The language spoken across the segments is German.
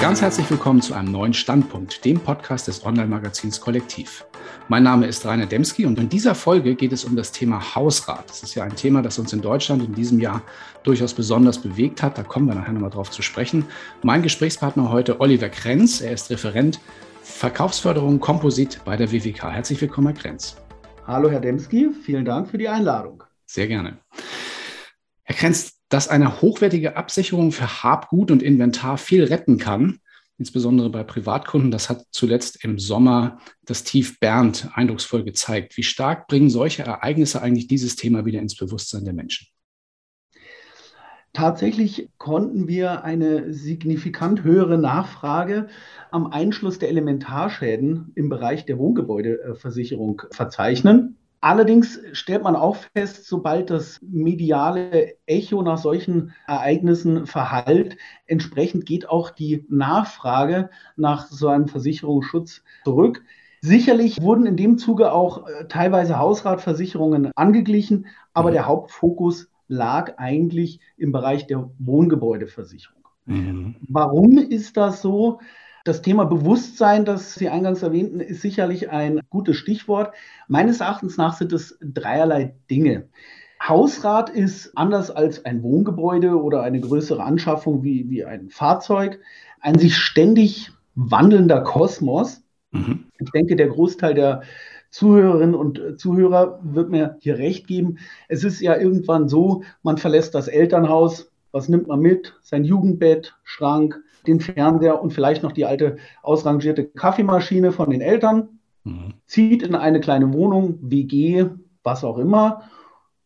Ganz herzlich willkommen zu einem neuen Standpunkt, dem Podcast des Online-Magazins Kollektiv. Mein Name ist Rainer Demski und in dieser Folge geht es um das Thema Hausrat. Das ist ja ein Thema, das uns in Deutschland in diesem Jahr durchaus besonders bewegt hat. Da kommen wir nachher nochmal drauf zu sprechen. Mein Gesprächspartner heute Oliver Krenz. Er ist Referent Verkaufsförderung Komposit bei der WWK. Herzlich willkommen, Herr Krenz. Hallo, Herr Demski. Vielen Dank für die Einladung. Sehr gerne. Herr Krenz, dass eine hochwertige Absicherung für Habgut und Inventar viel retten kann, insbesondere bei Privatkunden. Das hat zuletzt im Sommer das Tief Bernd eindrucksvoll gezeigt. Wie stark bringen solche Ereignisse eigentlich dieses Thema wieder ins Bewusstsein der Menschen? Tatsächlich konnten wir eine signifikant höhere Nachfrage am Einschluss der Elementarschäden im Bereich der Wohngebäudeversicherung verzeichnen. Allerdings stellt man auch fest, sobald das mediale Echo nach solchen Ereignissen verhallt, entsprechend geht auch die Nachfrage nach so einem Versicherungsschutz zurück. Sicherlich wurden in dem Zuge auch äh, teilweise Hausratversicherungen angeglichen, aber mhm. der Hauptfokus lag eigentlich im Bereich der Wohngebäudeversicherung. Mhm. Warum ist das so? Das Thema Bewusstsein, das Sie eingangs erwähnten, ist sicherlich ein gutes Stichwort. Meines Erachtens nach sind es dreierlei Dinge. Hausrat ist anders als ein Wohngebäude oder eine größere Anschaffung wie, wie ein Fahrzeug ein sich ständig wandelnder Kosmos. Mhm. Ich denke, der Großteil der Zuhörerinnen und Zuhörer wird mir hier recht geben. Es ist ja irgendwann so, man verlässt das Elternhaus. Was nimmt man mit? Sein Jugendbett, Schrank, den Fernseher und vielleicht noch die alte ausrangierte Kaffeemaschine von den Eltern, mhm. zieht in eine kleine Wohnung, WG, was auch immer.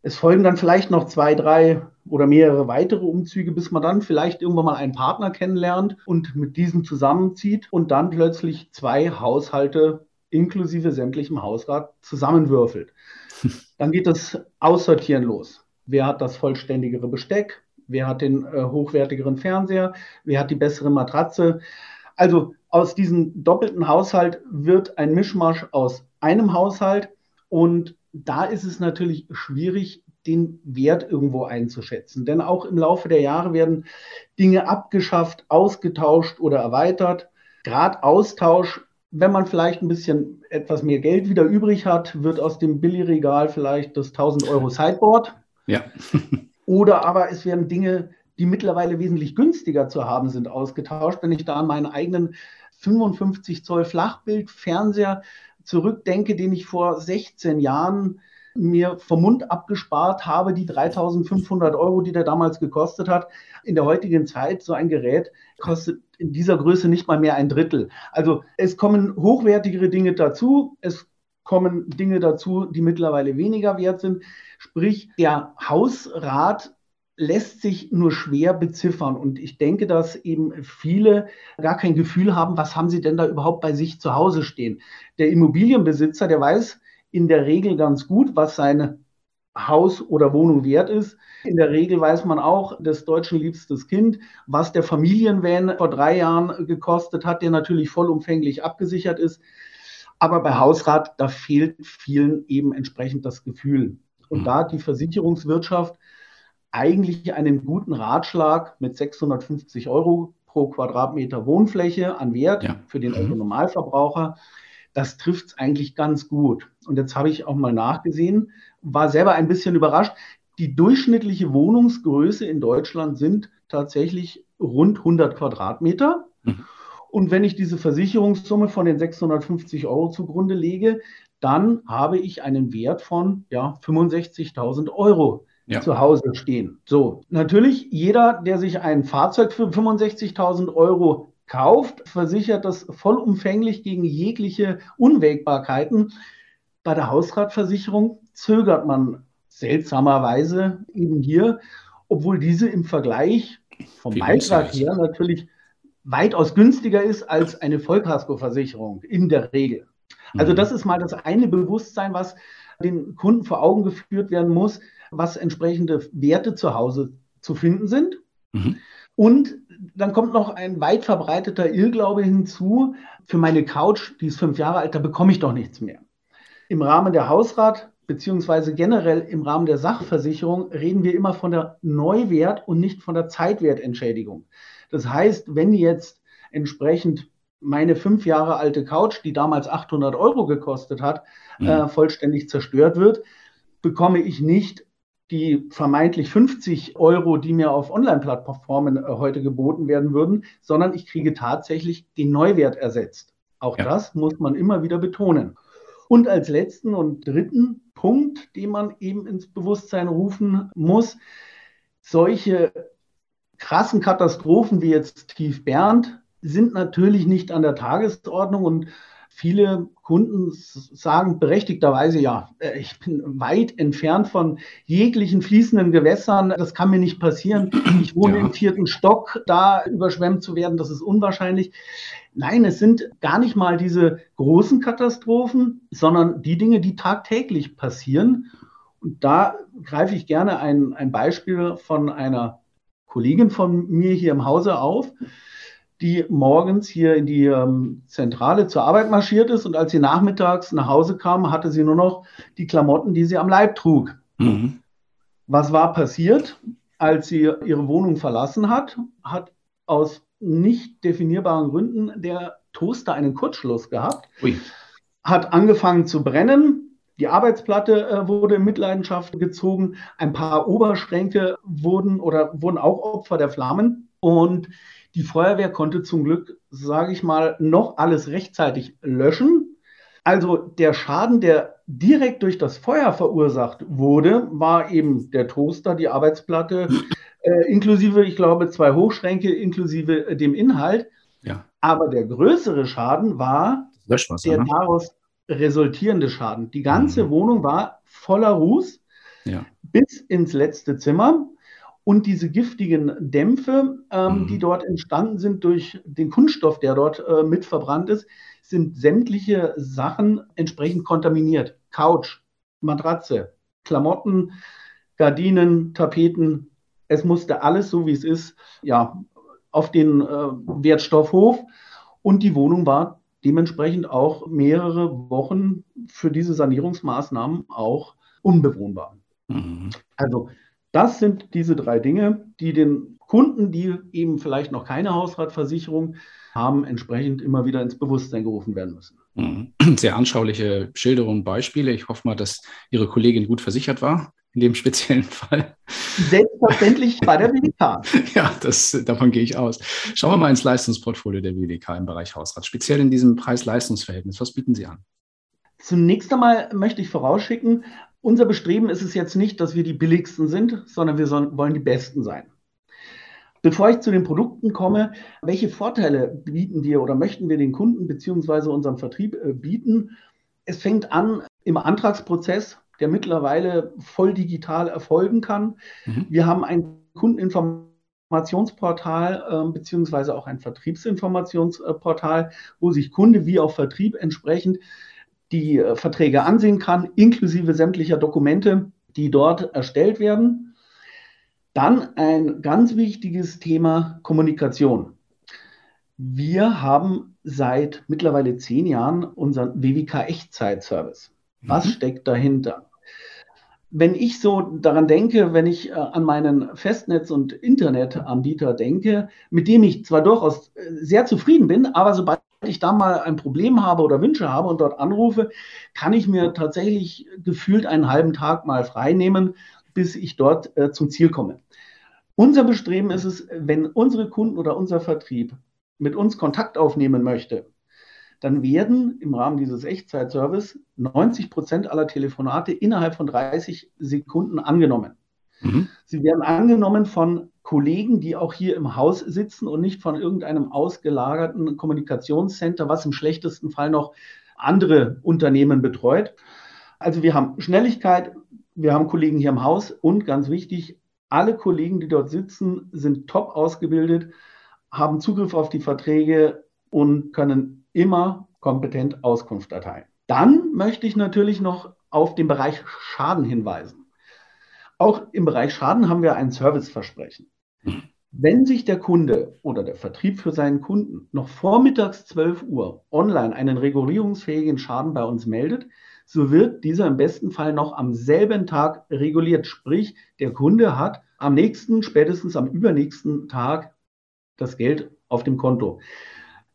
Es folgen dann vielleicht noch zwei, drei oder mehrere weitere Umzüge, bis man dann vielleicht irgendwann mal einen Partner kennenlernt und mit diesem zusammenzieht und dann plötzlich zwei Haushalte inklusive sämtlichem Hausrat zusammenwürfelt. Dann geht das Aussortieren los. Wer hat das vollständigere Besteck? Wer hat den äh, hochwertigeren Fernseher, wer hat die bessere Matratze. Also aus diesem doppelten Haushalt wird ein Mischmasch aus einem Haushalt und da ist es natürlich schwierig, den Wert irgendwo einzuschätzen. Denn auch im Laufe der Jahre werden Dinge abgeschafft, ausgetauscht oder erweitert. Gerade Austausch, wenn man vielleicht ein bisschen etwas mehr Geld wieder übrig hat, wird aus dem Billigregal vielleicht das 1000 Euro Sideboard. Ja. Oder aber es werden Dinge, die mittlerweile wesentlich günstiger zu haben sind, ausgetauscht. Wenn ich da an meinen eigenen 55 Zoll Flachbildfernseher zurückdenke, den ich vor 16 Jahren mir vom Mund abgespart habe, die 3500 Euro, die der damals gekostet hat. In der heutigen Zeit, so ein Gerät kostet in dieser Größe nicht mal mehr ein Drittel. Also es kommen hochwertigere Dinge dazu. Es kommen Dinge dazu, die mittlerweile weniger wert sind. Sprich, der Hausrat lässt sich nur schwer beziffern. Und ich denke, dass eben viele gar kein Gefühl haben, was haben sie denn da überhaupt bei sich zu Hause stehen. Der Immobilienbesitzer, der weiß in der Regel ganz gut, was seine Haus oder Wohnung wert ist. In der Regel weiß man auch, des Deutschen liebstes Kind, was der Familienvan vor drei Jahren gekostet hat, der natürlich vollumfänglich abgesichert ist. Aber bei Hausrat, da fehlt vielen eben entsprechend das Gefühl. Und mhm. da hat die Versicherungswirtschaft eigentlich einen guten Ratschlag mit 650 Euro pro Quadratmeter Wohnfläche an Wert ja. für den mhm. Autonomalverbraucher. Das trifft es eigentlich ganz gut. Und jetzt habe ich auch mal nachgesehen, war selber ein bisschen überrascht. Die durchschnittliche Wohnungsgröße in Deutschland sind tatsächlich rund 100 Quadratmeter. Mhm. Und wenn ich diese Versicherungssumme von den 650 Euro zugrunde lege, dann habe ich einen Wert von ja, 65.000 Euro ja. zu Hause stehen. So, natürlich, jeder, der sich ein Fahrzeug für 65.000 Euro kauft, versichert das vollumfänglich gegen jegliche Unwägbarkeiten. Bei der Hausratversicherung zögert man seltsamerweise eben hier, obwohl diese im Vergleich vom Beitrag her natürlich weitaus günstiger ist als eine Vollkaskoversicherung in der Regel. Also mhm. das ist mal das eine Bewusstsein, was den Kunden vor Augen geführt werden muss, was entsprechende Werte zu Hause zu finden sind. Mhm. Und dann kommt noch ein weit verbreiteter Irrglaube hinzu. Für meine Couch, die ist fünf Jahre alt, da bekomme ich doch nichts mehr. Im Rahmen der Hausrat beziehungsweise generell im Rahmen der Sachversicherung reden wir immer von der Neuwert und nicht von der Zeitwertentschädigung. Das heißt, wenn jetzt entsprechend meine fünf Jahre alte Couch, die damals 800 Euro gekostet hat, mhm. äh, vollständig zerstört wird, bekomme ich nicht die vermeintlich 50 Euro, die mir auf Online-Plattformen äh, heute geboten werden würden, sondern ich kriege tatsächlich den Neuwert ersetzt. Auch ja. das muss man immer wieder betonen. Und als letzten und dritten Punkt, den man eben ins Bewusstsein rufen muss, solche krassen Katastrophen wie jetzt Tief Bernd sind natürlich nicht an der Tagesordnung und viele Kunden sagen berechtigterweise, ja, äh, ich bin weit entfernt von jeglichen fließenden Gewässern. Das kann mir nicht passieren. Ich wohne ja. im vierten Stock, da überschwemmt zu werden, das ist unwahrscheinlich. Nein, es sind gar nicht mal diese großen Katastrophen, sondern die Dinge, die tagtäglich passieren. Und da greife ich gerne ein, ein Beispiel von einer Kollegin von mir hier im Hause auf die morgens hier in die ähm, Zentrale zur Arbeit marschiert ist und als sie nachmittags nach Hause kam, hatte sie nur noch die Klamotten, die sie am Leib trug. Mhm. Was war passiert? Als sie ihre Wohnung verlassen hat, hat aus nicht definierbaren Gründen der Toaster einen Kurzschluss gehabt, Ui. hat angefangen zu brennen. Die Arbeitsplatte äh, wurde in Mitleidenschaft gezogen. Ein paar Oberschränke wurden oder wurden auch Opfer der Flammen. Und die Feuerwehr konnte zum Glück, sage ich mal, noch alles rechtzeitig löschen. Also der Schaden, der direkt durch das Feuer verursacht wurde, war eben der Toaster, die Arbeitsplatte, äh, inklusive, ich glaube, zwei Hochschränke, inklusive äh, dem Inhalt. Ja. Aber der größere Schaden war der ne? daraus resultierende Schaden. Die ganze mhm. Wohnung war voller Ruß ja. bis ins letzte Zimmer. Und diese giftigen Dämpfe, ähm, mhm. die dort entstanden sind durch den Kunststoff, der dort äh, mit verbrannt ist, sind sämtliche Sachen entsprechend kontaminiert. Couch, Matratze, Klamotten, Gardinen, Tapeten. Es musste alles so, wie es ist, ja, auf den äh, Wertstoffhof. Und die Wohnung war dementsprechend auch mehrere Wochen für diese Sanierungsmaßnahmen auch unbewohnbar. Mhm. Also das sind diese drei Dinge, die den Kunden, die eben vielleicht noch keine Hausratversicherung haben, entsprechend immer wieder ins Bewusstsein gerufen werden müssen. Mhm. Sehr anschauliche Schilderungen Beispiele. Ich hoffe mal, dass Ihre Kollegin gut versichert war in dem speziellen Fall. Selbstverständlich bei der WDK. ja, das, davon gehe ich aus. Schauen wir mal ins Leistungsportfolio der WDK im Bereich Hausrat, speziell in diesem Preis-Leistungs-Verhältnis. Was bieten Sie an? Zunächst einmal möchte ich vorausschicken, unser Bestreben ist es jetzt nicht, dass wir die billigsten sind, sondern wir sollen, wollen die besten sein. Bevor ich zu den Produkten komme, welche Vorteile bieten wir oder möchten wir den Kunden bzw. unserem Vertrieb äh, bieten? Es fängt an im Antragsprozess, der mittlerweile voll digital erfolgen kann. Mhm. Wir haben ein Kundeninformationsportal äh, beziehungsweise auch ein Vertriebsinformationsportal, wo sich Kunde wie auch Vertrieb entsprechend die äh, Verträge ansehen kann, inklusive sämtlicher Dokumente, die dort erstellt werden. Dann ein ganz wichtiges Thema Kommunikation. Wir haben seit mittlerweile zehn Jahren unseren WWK Echtzeit-Service. Was mhm. steckt dahinter? Wenn ich so daran denke, wenn ich äh, an meinen Festnetz- und Internetanbieter denke, mit dem ich zwar durchaus äh, sehr zufrieden bin, aber sobald ich da mal ein Problem habe oder Wünsche habe und dort anrufe, kann ich mir tatsächlich gefühlt einen halben Tag mal frei nehmen, bis ich dort äh, zum Ziel komme. Unser Bestreben ist es, wenn unsere Kunden oder unser Vertrieb mit uns Kontakt aufnehmen möchte, dann werden im Rahmen dieses Echtzeitservice 90 Prozent aller Telefonate innerhalb von 30 Sekunden angenommen. Mhm. Sie werden angenommen von Kollegen, die auch hier im Haus sitzen und nicht von irgendeinem ausgelagerten Kommunikationscenter, was im schlechtesten Fall noch andere Unternehmen betreut. Also wir haben Schnelligkeit, wir haben Kollegen hier im Haus und ganz wichtig, alle Kollegen, die dort sitzen, sind top ausgebildet, haben Zugriff auf die Verträge und können immer kompetent Auskunft erteilen. Dann möchte ich natürlich noch auf den Bereich Schaden hinweisen. Auch im Bereich Schaden haben wir ein Serviceversprechen. Wenn sich der Kunde oder der Vertrieb für seinen Kunden noch vormittags 12 Uhr online einen regulierungsfähigen Schaden bei uns meldet, so wird dieser im besten Fall noch am selben Tag reguliert. Sprich, der Kunde hat am nächsten, spätestens am übernächsten Tag das Geld auf dem Konto.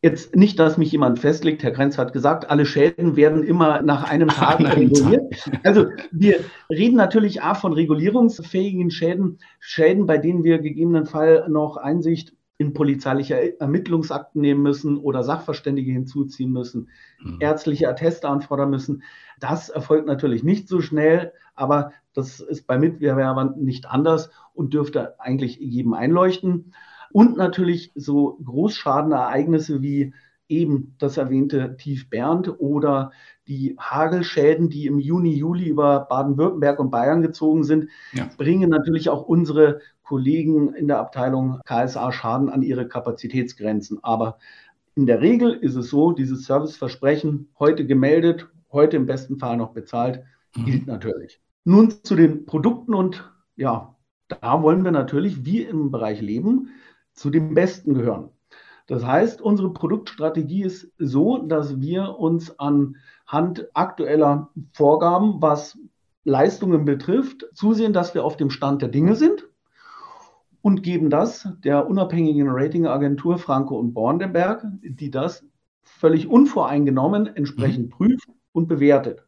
Jetzt nicht, dass mich jemand festlegt. Herr Grenz hat gesagt, alle Schäden werden immer nach einem Tag reguliert. Also wir reden natürlich auch von regulierungsfähigen Schäden, Schäden, bei denen wir gegebenenfalls noch Einsicht in polizeiliche Ermittlungsakten nehmen müssen oder Sachverständige hinzuziehen müssen, mhm. ärztliche Atteste anfordern müssen. Das erfolgt natürlich nicht so schnell, aber das ist bei Mitbewerbern nicht anders und dürfte eigentlich jedem einleuchten. Und natürlich so Großschadenereignisse wie eben das erwähnte Tief Bernd oder die Hagelschäden, die im Juni, Juli über Baden-Württemberg und Bayern gezogen sind, ja. bringen natürlich auch unsere Kollegen in der Abteilung KSA Schaden an ihre Kapazitätsgrenzen. Aber in der Regel ist es so, dieses Serviceversprechen heute gemeldet, heute im besten Fall noch bezahlt, mhm. gilt natürlich. Nun zu den Produkten und ja, da wollen wir natürlich wie im Bereich Leben zu den Besten gehören. Das heißt, unsere Produktstrategie ist so, dass wir uns anhand aktueller Vorgaben, was Leistungen betrifft, zusehen, dass wir auf dem Stand der Dinge sind und geben das der unabhängigen Ratingagentur Franco und Borndenberg, die das völlig unvoreingenommen entsprechend mhm. prüft und bewertet.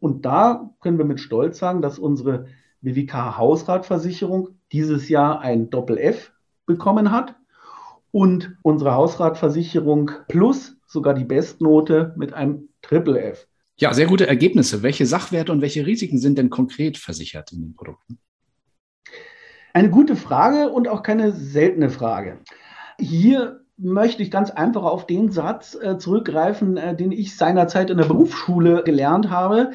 Und da können wir mit Stolz sagen, dass unsere WWK Hausratversicherung dieses Jahr ein Doppel-F bekommen hat und unsere Hausratversicherung plus sogar die Bestnote mit einem Triple F. Ja, sehr gute Ergebnisse. Welche Sachwerte und welche Risiken sind denn konkret versichert in den Produkten? Eine gute Frage und auch keine seltene Frage. Hier möchte ich ganz einfach auf den Satz äh, zurückgreifen, äh, den ich seinerzeit in der Berufsschule gelernt habe.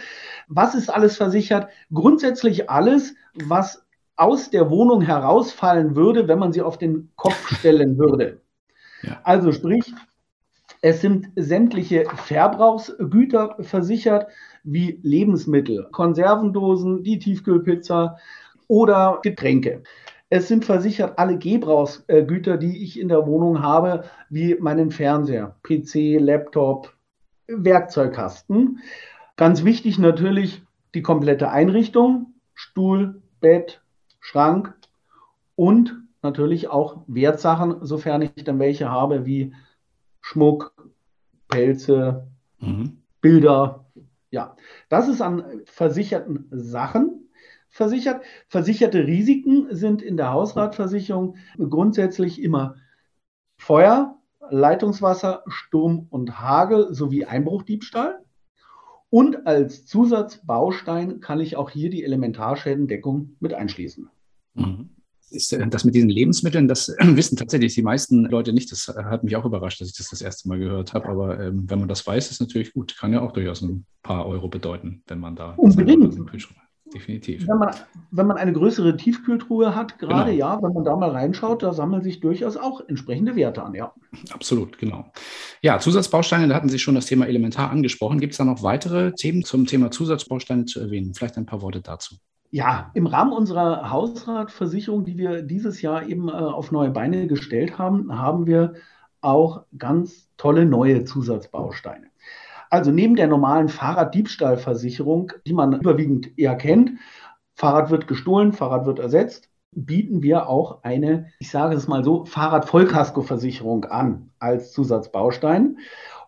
Was ist alles versichert? Grundsätzlich alles, was aus der Wohnung herausfallen würde, wenn man sie auf den Kopf stellen würde. Ja. Also sprich, es sind sämtliche Verbrauchsgüter versichert, wie Lebensmittel, Konservendosen, die Tiefkühlpizza oder Getränke. Es sind versichert alle Gebrauchsgüter, die ich in der Wohnung habe, wie meinen Fernseher, PC, Laptop, Werkzeugkasten. Ganz wichtig natürlich die komplette Einrichtung, Stuhl, Bett, Schrank und natürlich auch Wertsachen, sofern ich dann welche habe, wie Schmuck, Pelze, mhm. Bilder. Ja, das ist an versicherten Sachen versichert. Versicherte Risiken sind in der Hausratversicherung grundsätzlich immer Feuer, Leitungswasser, Sturm und Hagel sowie Einbruchdiebstahl. Und als Zusatzbaustein kann ich auch hier die Elementarschädendeckung mit einschließen. Mhm. Ist äh, das mit diesen Lebensmitteln, das wissen tatsächlich die meisten Leute nicht. Das hat mich auch überrascht, dass ich das das erste Mal gehört habe. Aber ähm, wenn man das weiß, ist natürlich gut. Kann ja auch durchaus ein paar Euro bedeuten, wenn man da unbedingt definitiv. Wenn man, wenn man eine größere Tiefkühltruhe hat, gerade genau. ja, wenn man da mal reinschaut, da sammeln sich durchaus auch entsprechende Werte an, ja. Absolut, genau. Ja, Zusatzbausteine, da hatten Sie schon das Thema Elementar angesprochen. Gibt es da noch weitere Themen zum Thema Zusatzbausteine zu erwähnen? Vielleicht ein paar Worte dazu. Ja, im Rahmen unserer Hausratversicherung, die wir dieses Jahr eben äh, auf neue Beine gestellt haben, haben wir auch ganz tolle neue Zusatzbausteine. Also neben der normalen Fahrraddiebstahlversicherung, die man überwiegend eher kennt, Fahrrad wird gestohlen, Fahrrad wird ersetzt, bieten wir auch eine, ich sage es mal so, Fahrradvollkaskoversicherung an als Zusatzbaustein.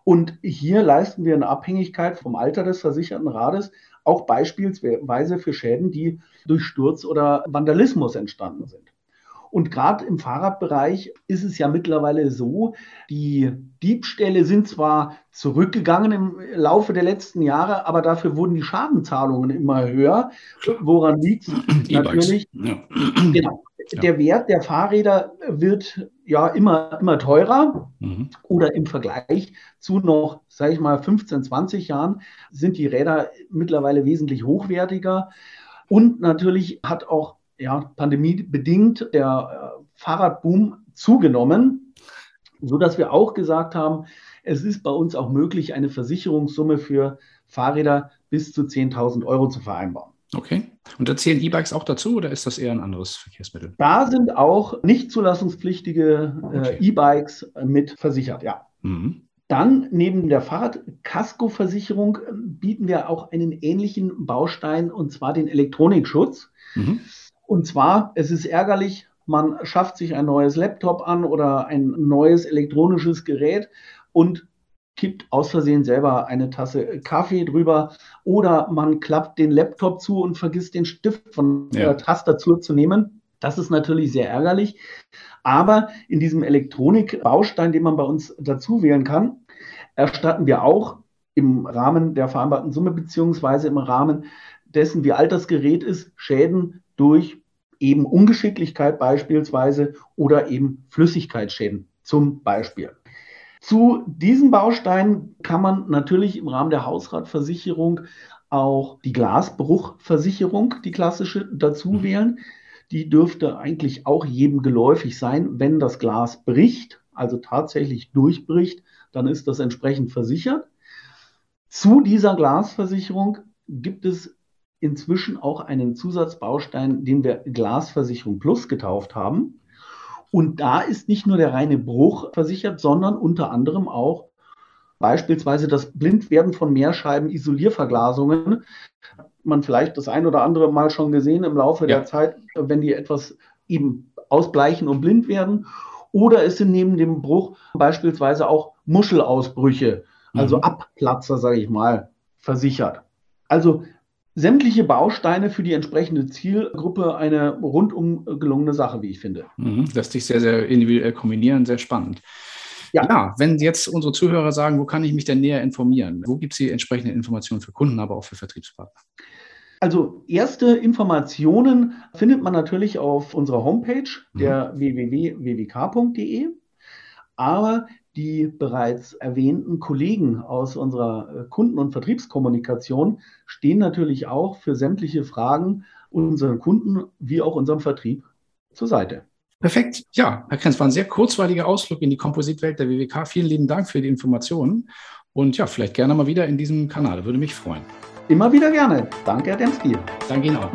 Und hier leisten wir in Abhängigkeit vom Alter des versicherten Rades auch beispielsweise für Schäden, die durch Sturz oder Vandalismus entstanden sind. Und gerade im Fahrradbereich ist es ja mittlerweile so, die Diebstähle sind zwar zurückgegangen im Laufe der letzten Jahre, aber dafür wurden die Schadenzahlungen immer höher. Woran liegt es? Natürlich. Ja. Genau. Ja. Der Wert der Fahrräder wird ja immer, immer teurer mhm. oder im Vergleich zu noch, sage ich mal, 15, 20 Jahren sind die Räder mittlerweile wesentlich hochwertiger. Und natürlich hat auch ja, pandemiebedingt der äh, Fahrradboom zugenommen, sodass wir auch gesagt haben, es ist bei uns auch möglich, eine Versicherungssumme für Fahrräder bis zu 10.000 Euro zu vereinbaren. Okay. Und da zählen E-Bikes auch dazu oder ist das eher ein anderes Verkehrsmittel? Da sind auch nicht zulassungspflichtige äh, okay. E-Bikes mit versichert, ja. Mhm. Dann neben der Fahrradkaskoversicherung äh, bieten wir auch einen ähnlichen Baustein und zwar den Elektronikschutz. Mhm. Und zwar, es ist ärgerlich, man schafft sich ein neues Laptop an oder ein neues elektronisches Gerät und kippt aus Versehen selber eine Tasse Kaffee drüber oder man klappt den Laptop zu und vergisst den Stift von ja. der Tastatur zu nehmen. Das ist natürlich sehr ärgerlich. Aber in diesem Elektronikbaustein, den man bei uns dazu wählen kann, erstatten wir auch im Rahmen der vereinbarten Summe beziehungsweise im Rahmen dessen, wie alt das Gerät ist, Schäden durch eben Ungeschicklichkeit beispielsweise oder eben Flüssigkeitsschäden zum Beispiel. Zu diesen Bausteinen kann man natürlich im Rahmen der Hausratversicherung auch die Glasbruchversicherung, die klassische, dazu mhm. wählen. Die dürfte eigentlich auch jedem geläufig sein. Wenn das Glas bricht, also tatsächlich durchbricht, dann ist das entsprechend versichert. Zu dieser Glasversicherung gibt es inzwischen auch einen Zusatzbaustein, den wir Glasversicherung Plus getauft haben. Und da ist nicht nur der reine Bruch versichert, sondern unter anderem auch beispielsweise das Blindwerden von Mehrscheiben-Isolierverglasungen. Man vielleicht das ein oder andere Mal schon gesehen im Laufe ja. der Zeit, wenn die etwas eben ausbleichen und blind werden. Oder es sind neben dem Bruch beispielsweise auch Muschelausbrüche, also mhm. Abplatzer, sage ich mal, versichert. Also sämtliche Bausteine für die entsprechende Zielgruppe eine rundum gelungene Sache, wie ich finde. Mhm, lässt sich sehr, sehr individuell kombinieren, sehr spannend. Ja. ja. wenn jetzt unsere Zuhörer sagen, wo kann ich mich denn näher informieren? Wo gibt es die entsprechenden Informationen für Kunden, aber auch für Vertriebspartner? Also erste Informationen findet man natürlich auf unserer Homepage, der mhm. www.wwk.de. Aber die bereits erwähnten Kollegen aus unserer äh, Kunden- und Vertriebskommunikation stehen natürlich auch für sämtliche Fragen unseren Kunden wie auch unserem Vertrieb zur Seite. Perfekt. Ja, Herr Krenz, war ein sehr kurzweiliger Ausflug in die Kompositwelt der WWK. Vielen lieben Dank für die Informationen. Und ja, vielleicht gerne mal wieder in diesem Kanal. Würde mich freuen. Immer wieder gerne. Danke, Herr Demski. Danke Ihnen auch.